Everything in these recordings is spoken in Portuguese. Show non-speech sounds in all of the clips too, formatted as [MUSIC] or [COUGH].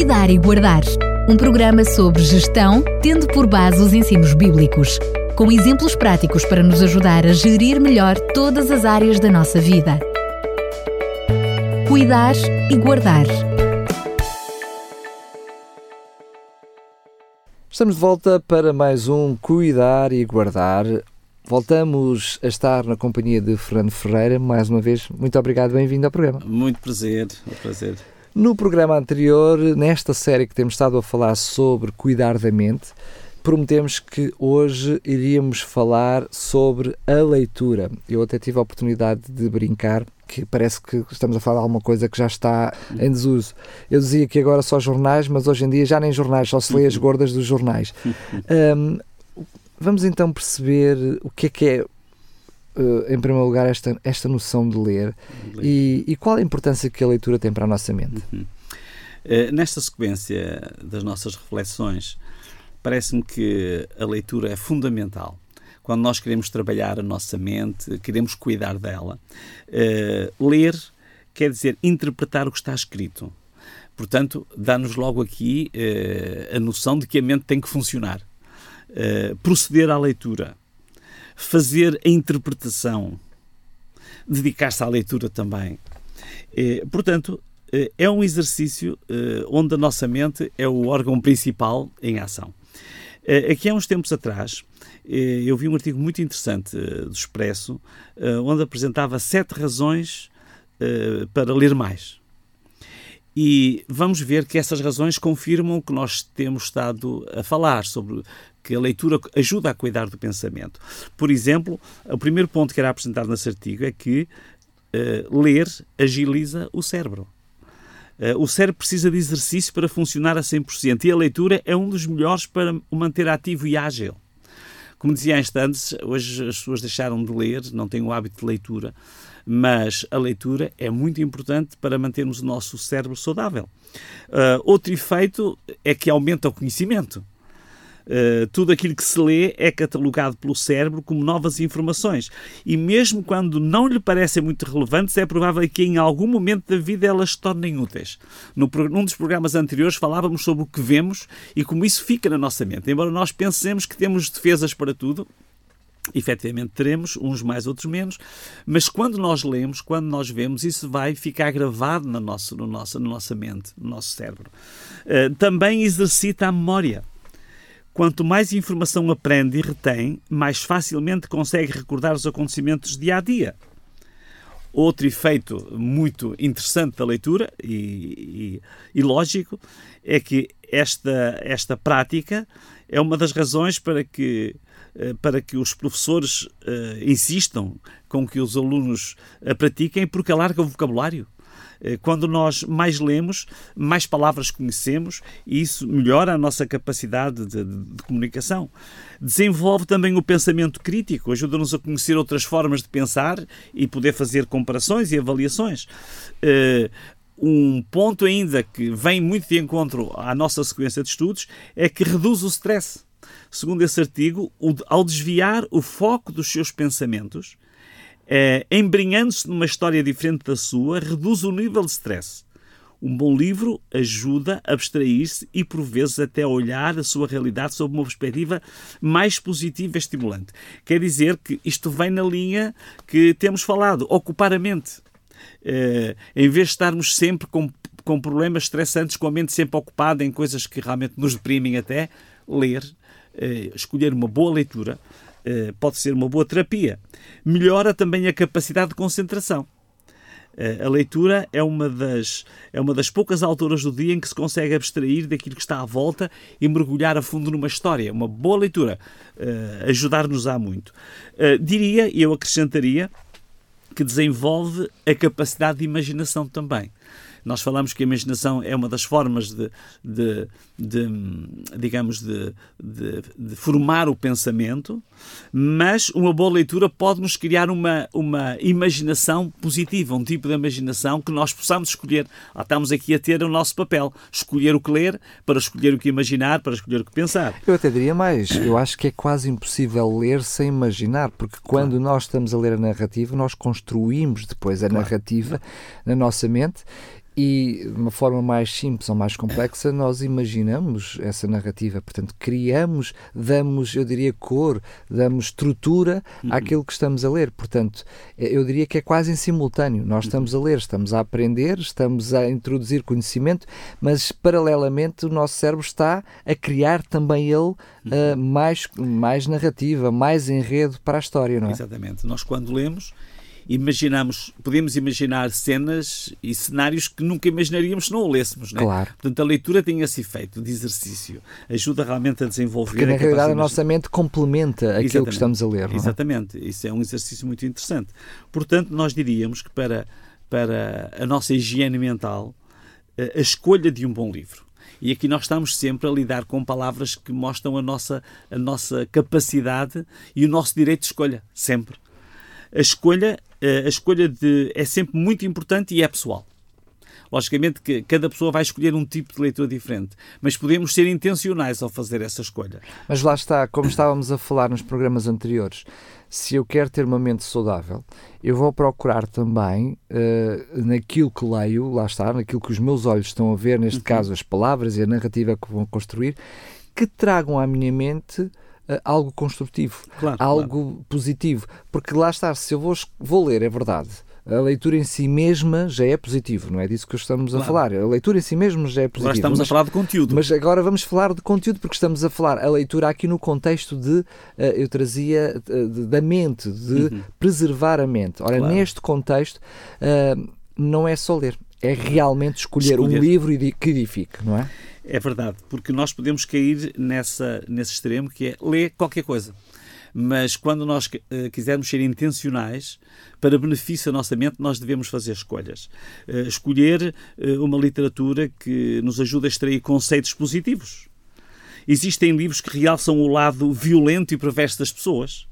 Cuidar e Guardar, um programa sobre gestão, tendo por base os ensinos bíblicos, com exemplos práticos para nos ajudar a gerir melhor todas as áreas da nossa vida. Cuidar e Guardar. Estamos de volta para mais um Cuidar e Guardar. Voltamos a estar na companhia de Fernando Ferreira. Mais uma vez, muito obrigado, bem-vindo ao programa. Muito prazer, é um prazer. No programa anterior, nesta série que temos estado a falar sobre cuidar da mente, prometemos que hoje iríamos falar sobre a leitura. Eu até tive a oportunidade de brincar que parece que estamos a falar de alguma coisa que já está em desuso. Eu dizia que agora só jornais, mas hoje em dia já nem jornais, só se lê as gordas dos jornais. [LAUGHS] Um, vamos então perceber o que é que é Uh, em primeiro lugar, esta, esta noção de ler e, e, qual a importância que a leitura tem para a nossa mente? Uhum. Uh, nesta sequência das nossas reflexões, parece-me que a leitura é fundamental. Quando nós queremos trabalhar a nossa mente, queremos cuidar dela, uh, ler quer dizer interpretar o que está escrito. Portanto, dá-nos logo aqui a noção de que a mente tem que funcionar. proceder à leitura fazer a interpretação, dedicar-se à leitura também. É, portanto, eh, é um exercício eh, onde a nossa mente é o órgão principal em ação. Aqui há uns tempos atrás, eu vi um artigo muito interessante do Expresso, onde apresentava sete razões para ler mais. E vamos ver que essas razões confirmam o que nós temos estado a falar sobre que a leitura ajuda a cuidar do pensamento. Por exemplo, o primeiro ponto que era apresentado nesse artigo é que uh, ler agiliza o cérebro. Uh, o cérebro precisa de exercício para funcionar a 100% e a leitura é um dos melhores para o manter ativo e ágil. Como dizia antes, hoje as pessoas deixaram de ler, não têm o hábito de leitura, mas a leitura é muito importante para mantermos o nosso cérebro saudável. Uh, outro efeito é que aumenta o conhecimento. Uh, tudo aquilo que se lê é catalogado pelo cérebro como novas informações. E mesmo quando não lhe parecem muito relevantes, é provável que em algum momento da vida elas se tornem úteis. No, num dos programas anteriores falávamos sobre o que vemos e como isso fica na nossa mente. Embora nós pensemos que temos defesas para tudo, efetivamente teremos, uns mais, outros menos, mas quando nós lemos, quando nós vemos, isso vai ficar gravado na nossa, no nosso, na nossa mente, no nosso cérebro. Uh, também exercita a memória. Quanto mais informação aprende e retém, mais facilmente consegue recordar os acontecimentos dia a dia. Outro efeito muito interessante da leitura e, e, e, lógico é que esta, esta prática é uma das razões para que, para que os professores uh, insistam com que os alunos a pratiquem, porque alarga o vocabulário. Eh, quando nós mais lemos, mais palavras conhecemos e isso melhora a nossa capacidade de, de, comunicação. Desenvolve também o pensamento crítico, ajuda-nos a conhecer outras formas de pensar e poder fazer comparações e avaliações. Um ponto ainda que vem muito de encontro à nossa sequência de estudos é que reduz o stress. Segundo esse artigo, ao desviar o foco dos seus pensamentos, é, embrenhando-se numa história diferente da sua, reduz o nível de stress. Um bom livro ajuda a abstrair-se e, por vezes, até a olhar a sua realidade sob uma perspectiva mais positiva e estimulante. Quer dizer que isto vem na linha que temos falado, ocupar a mente. Uh, em vez de estarmos sempre com, com problemas estressantes, com a mente sempre ocupada em coisas que realmente nos deprimem até, ler, escolher uma boa leitura, eh, pode ser uma boa terapia. Melhora também a capacidade de concentração. Eh, a leitura é uma, das, é uma das poucas alturas do dia em que se consegue abstrair daquilo que está à volta e mergulhar a fundo numa história. Uma boa leitura uh, ajudar-nos-á muito. Uh, diria, e eu acrescentaria, que desenvolve a capacidade de imaginação também. Nós falamos que a imaginação é uma das formas de, de, de digamos, de, de, formar o pensamento, mas uma boa leitura pode-nos criar uma, uma imaginação positiva, um tipo de imaginação que nós possamos escolher. Ah, estamos aqui a ter o nosso papel, escolher o que ler, para escolher o que imaginar, para escolher o que pensar. Eu até diria mais, eu acho que é quase impossível ler sem imaginar, porque quando claro. nós estamos a ler a narrativa, nós construímos depois a claro. narrativa na nossa mente E de uma forma mais simples ou mais complexa, nós imaginamos essa narrativa, portanto, criamos, damos, eu diria, cor, damos estrutura uhum. àquilo que estamos a ler. Portanto, eu diria que é quase em simultâneo. Nós uhum. estamos a ler, estamos a aprender, estamos a introduzir conhecimento, mas paralelamente o nosso cérebro está a criar também ele uh, mais, mais narrativa, mais enredo para a história, não é? Exatamente. Nós, quando lemos, imaginamos, podemos imaginar cenas e cenários que nunca imaginaríamos se não o lêssemos. Né? Claro. Portanto, a leitura tem esse efeito de exercício, ajuda realmente a desenvolver. Porque na realidade a nossa mente complementa aquilo Exatamente. que estamos a ler. É? Exatamente, isso é um exercício muito interessante. Portanto, nós diríamos que para, para a nossa higiene mental, a escolha de um bom livro. E aqui nós estamos sempre a lidar com palavras que mostram a nossa, a nossa capacidade e o nosso direito de escolha, sempre. A escolha a escolha de, é sempre muito importante e é pessoal. Logicamente que cada pessoa vai escolher um tipo de leitura diferente, mas podemos ser intencionais ao fazer essa escolha. Mas lá está, como estávamos a falar nos programas anteriores, se eu quero ter uma mente saudável, eu vou procurar também uh, naquilo que leio, lá está, naquilo que os meus olhos estão a ver, neste uhum. caso as palavras e a narrativa que vão construir, que tragam à minha mente algo construtivo, claro, algo claro. positivo. Porque lá está, se eu vou, vou ler, é verdade. A leitura em si mesma já é positivo, não é disso que estamos claro. a falar. A leitura em si mesma já é positiva. Agora estamos mas, a falar de conteúdo. Mas agora vamos falar de conteúdo, porque estamos a falar a leitura aqui no contexto de, uh, eu trazia, uh, de, da mente, de uhum. preservar a mente. Ora, neste contexto, não é só ler, é realmente escolher, escolher. um livro que edifique, não é? É verdade, porque nós podemos cair nessa, nesse extremo que é ler qualquer coisa. Mas quando nós uh, quisermos ser intencionais, para benefício da nossa mente, nós devemos fazer escolhas. Uh, escolher uh, uma literatura que nos ajude a extrair conceitos positivos. Existem livros que realçam o lado violento e perverso das pessoas.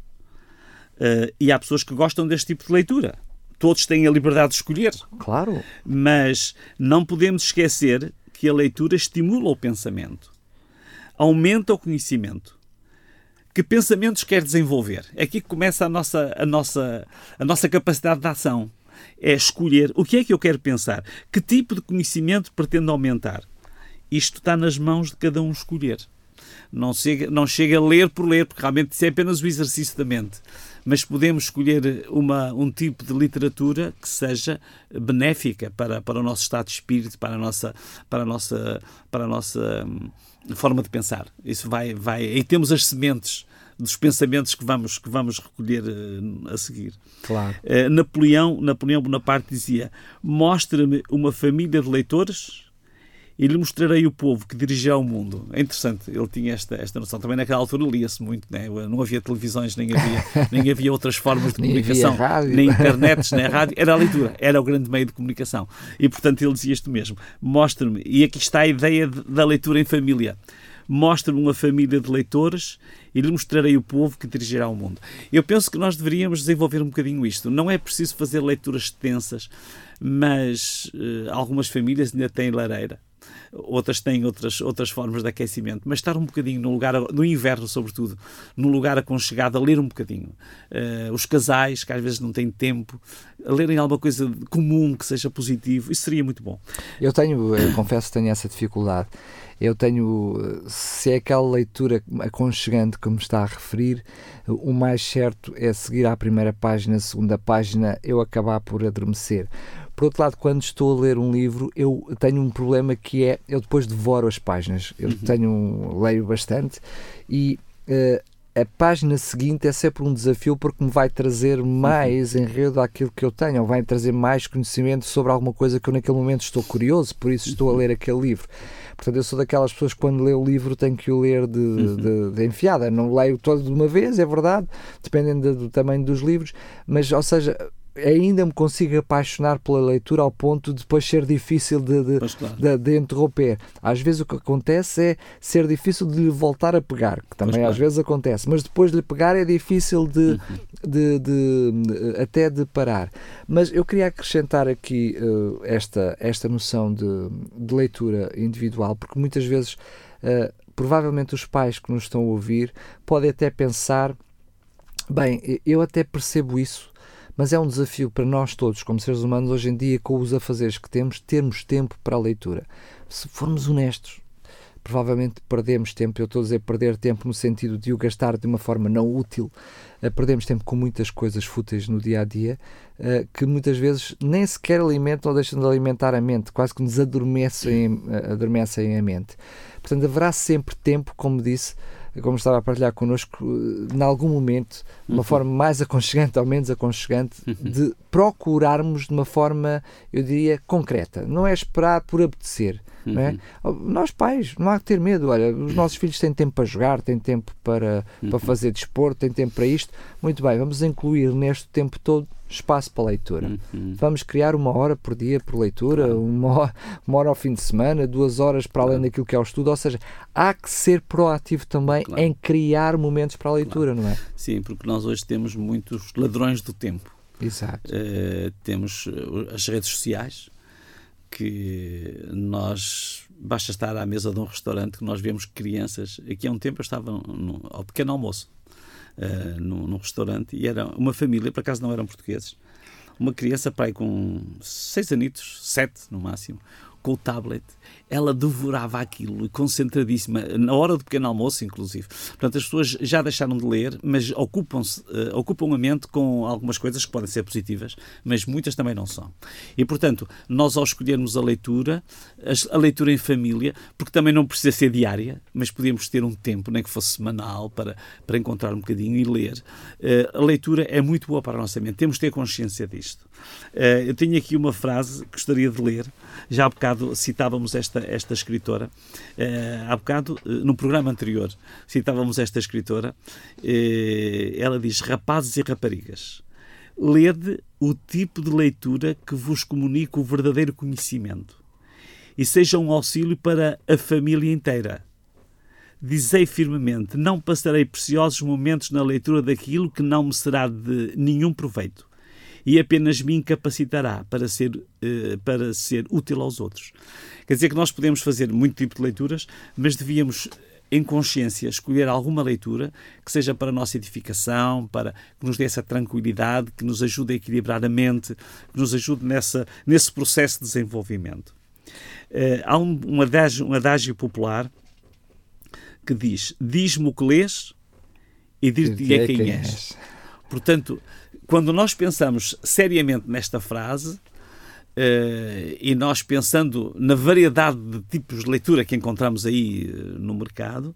e há pessoas que gostam deste tipo de leitura todos têm a liberdade de escolher. Claro. Mas não podemos esquecer que a leitura estimula o pensamento, aumenta o conhecimento. Que pensamentos quer desenvolver? É aqui que começa a nossa, a nossa, a nossa capacidade de ação. É escolher o que é que eu quero pensar, que tipo de conhecimento pretendo aumentar. Isto está nas mãos de cada um escolher. Não chega, não chega a ler por ler, porque realmente isso é apenas o exercício da mente mas podemos escolher uma, um tipo de literatura que seja benéfica para, para o nosso estado de espírito, para a nossa, para a nossa, para a nossa hum, forma de pensar. Isso vai, vai. E temos as sementes dos pensamentos que vamos, que vamos recolher uh, a seguir. Claro. Uh, Napoleão, Napoleão Bonaparte dizia: Mostra-me uma família de leitores e lhe mostrarei o povo que dirigirá o mundo. É interessante, ele tinha esta, esta noção. Também naquela altura lia-se muito, né? não havia televisões, nem havia, [LAUGHS] nem havia outras formas de comunicação, nem internet, nem rádio. Era a leitura, era o grande meio de comunicação. E portanto ele dizia isto mesmo: mostra-me, e aqui está a ideia de, da leitura em família. Mostra-me uma família de leitores e lhe mostrarei o povo que dirigirá o mundo. Eu penso que nós deveríamos desenvolver um bocadinho isto. Não é preciso fazer leituras extensas, mas uh, algumas famílias ainda têm lareira outras têm outras, outras formas de aquecimento, mas estar um bocadinho no lugar, no inverno sobretudo, num lugar aconchegado, a ler um bocadinho. Uh, os casais, que às vezes não têm tempo, a lerem alguma coisa comum que seja positivo, isso seria muito bom. Eu tenho, eu confesso que tenho essa dificuldade. Eu tenho, se é aquela leitura aconchegante que me está a referir, o mais certo é seguir à primeira página, segunda página, eu acabar por adormecer por outro lado, quando estou a ler um livro, eu tenho um problema que é eu depois devoro as páginas. Eu uhum. tenho leio bastante e uh, a página seguinte é sempre um desafio porque me vai trazer mais uhum. enredo àquilo que eu tenho, ou vai trazer mais conhecimento sobre alguma coisa que eu naquele momento estou curioso, por isso estou a uhum. ler aquele livro. Portanto, eu sou daquelas pessoas que quando leio o livro tenho que o ler de, de, de, enfiada. Não leio todo de uma vez, é verdade, dependendo do tamanho dos livros, mas, ou seja, ainda me consigo apaixonar pela leitura ao ponto de depois ser difícil de, de, claro. de, de, interromper. Às vezes o que acontece é ser difícil de lhe voltar a pegar, que também às vezes acontece, mas depois de lhe pegar é difícil de, uhum. de, de, até de parar. Mas eu queria acrescentar aqui uh, esta, esta noção de, de leitura individual, porque muitas vezes, uh, provavelmente os pais que nos estão a ouvir podem até pensar, bem, eu até percebo isso, mas é um desafio para nós todos, como seres humanos, hoje em dia, com os afazeres que temos, termos tempo para a leitura. Se formos honestos, provavelmente perdemos tempo. Eu estou a dizer perder tempo no sentido de o gastar de uma forma não útil. Uh, perdemos tempo com muitas coisas fúteis no dia a dia uh, que muitas vezes nem sequer alimentam ou deixam de alimentar a mente, quase que nos adormecem, uh, adormecem a mente. Portanto, haverá sempre tempo, como disse, como estava a partilhar connosco, em algum momento, de uma uhum. forma mais aconchegante ou menos aconchegante, uhum. de procurarmos de uma forma, eu diria, concreta. Não é esperar por apetecer. Uhum. Não é? Uhum. Nós pais, não há que ter medo. Olha, os nossos filhos têm tempo para jogar, têm tempo para, para uhum. fazer desporto, têm tempo para isto. Muito bem, vamos incluir neste tempo todo espaço para leitura. Uhum. Vamos criar uma hora por dia por leitura, uma hora, uma hora ao fim de semana, duas horas para além daquilo que é o estudo. Ou seja, há que ser proativo também claro. em criar momentos para a leitura, claro. não é? Sim, porque nós hoje temos muitos ladrões do tempo. Exato. Uh, temos eh, as redes sociais que nós basta estar à mesa de um restaurante que nós vemos crianças. Aqui há um tempo eu estava no, ao pequeno almoço uh, num, num, restaurante e era uma família, por acaso não eram portugueses, uma criança pai com seis anitos, sete no máximo, com o tablet ela devorava aquilo, concentradíssima, na hora do pequeno almoço, inclusive. Portanto, as pessoas já deixaram de ler, mas ocupam-se, uh, ocupam a mente com algumas coisas que podem ser positivas, mas muitas também não são. E, portanto, nós ao escolhermos a leitura, a, leitura em família, porque também não precisa ser diária, mas podíamos ter um tempo, nem que fosse semanal, para, para encontrar um bocadinho e ler. Uh, a leitura é muito boa para a nossa mente, temos de ter consciência disto. Uh, eu tenho aqui uma frase que gostaria de ler, já há bocado citávamos esta esta, escritora. Uh, há bocado, uh, no programa anterior, citávamos esta escritora. Uh, ela diz: Rapazes e raparigas, lede o tipo de leitura que vos comunica o verdadeiro conhecimento e seja um auxílio para a família inteira. Dizei firmemente: não passarei preciosos momentos na leitura daquilo que não me será de nenhum proveito e apenas me incapacitará para ser, para ser útil aos outros. Quer dizer que nós podemos fazer muito tipo de leituras, mas devíamos em consciência escolher alguma leitura que seja para a nossa edificação, para que nos dê essa tranquilidade, que nos ajude a equilibrar a mente, que nos ajude nessa, nesse processo de desenvolvimento. Uh, há um, um, adágio, um adágio popular que diz: Diz-me o que lês e dir-te-é quem és. Portanto, quando nós pensamos seriamente nesta frase, Uh, e nós pensando na variedade de tipos de leitura que encontramos aí uh, no mercado,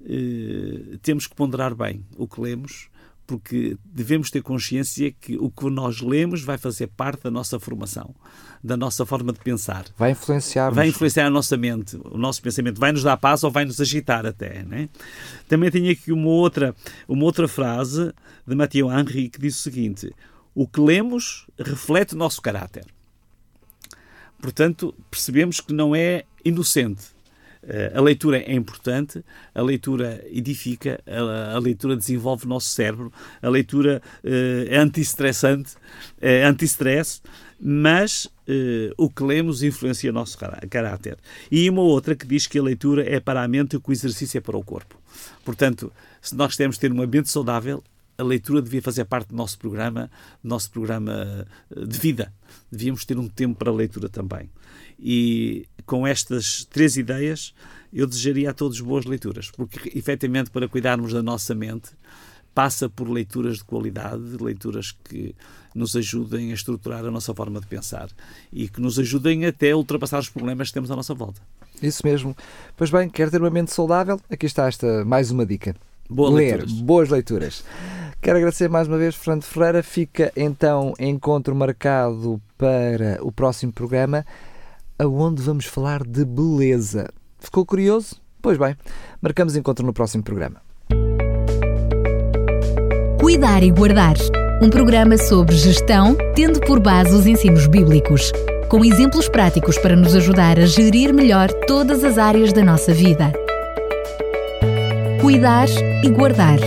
uh, temos que ponderar bem o que lemos, porque devemos ter consciência que o que nós lemos vai fazer parte da nossa formação, da nossa forma de pensar. Vai influenciar. Vai influenciar a nossa mente, o nosso pensamento. Vai nos dar paz ou vai nos agitar até. Né? Também tenho aqui uma outra, uma outra frase de Mathieu Henry que diz o seguinte: O que lemos reflete o nosso caráter. Portanto, percebemos que não é inocente. Eh, a leitura é importante, a leitura edifica, a, leitura desenvolve o nosso cérebro, a leitura uh, é anti-estressante, é anti-stress, mas uh, o que lemos influencia o nosso caráter. E uma outra que diz que a leitura é para a mente e que o exercício é para o corpo. Portanto, se nós queremos ter uma mente saudável, a leitura devia fazer parte do nosso programa, do nosso programa eh, de vida. Devíamos ter um tempo para a leitura também. E com estas três ideias, eu desejaria a todos boas leituras, porque efetivamente para cuidarmos da nossa mente passa por leituras de qualidade, leituras que nos ajudem a estruturar a nossa forma de pensar e que nos ajudem até a ultrapassar os problemas que temos à nossa volta. Isso mesmo. Pois bem, quer ter uma mente saudável? Aqui está esta mais uma dica. Boa Ler, leituras. boas leituras. Quero agradecer mais uma vez, Fernando Ferreira. Fica então encontro marcado para o próximo programa, aonde vamos falar de beleza. Ficou curioso? Pois bem, marcamos encontro no próximo programa. Cuidar e Guardar um programa sobre gestão, tendo por base os ensinos bíblicos, com exemplos práticos para nos ajudar a gerir melhor todas as áreas da nossa vida. Cuidar e Guardar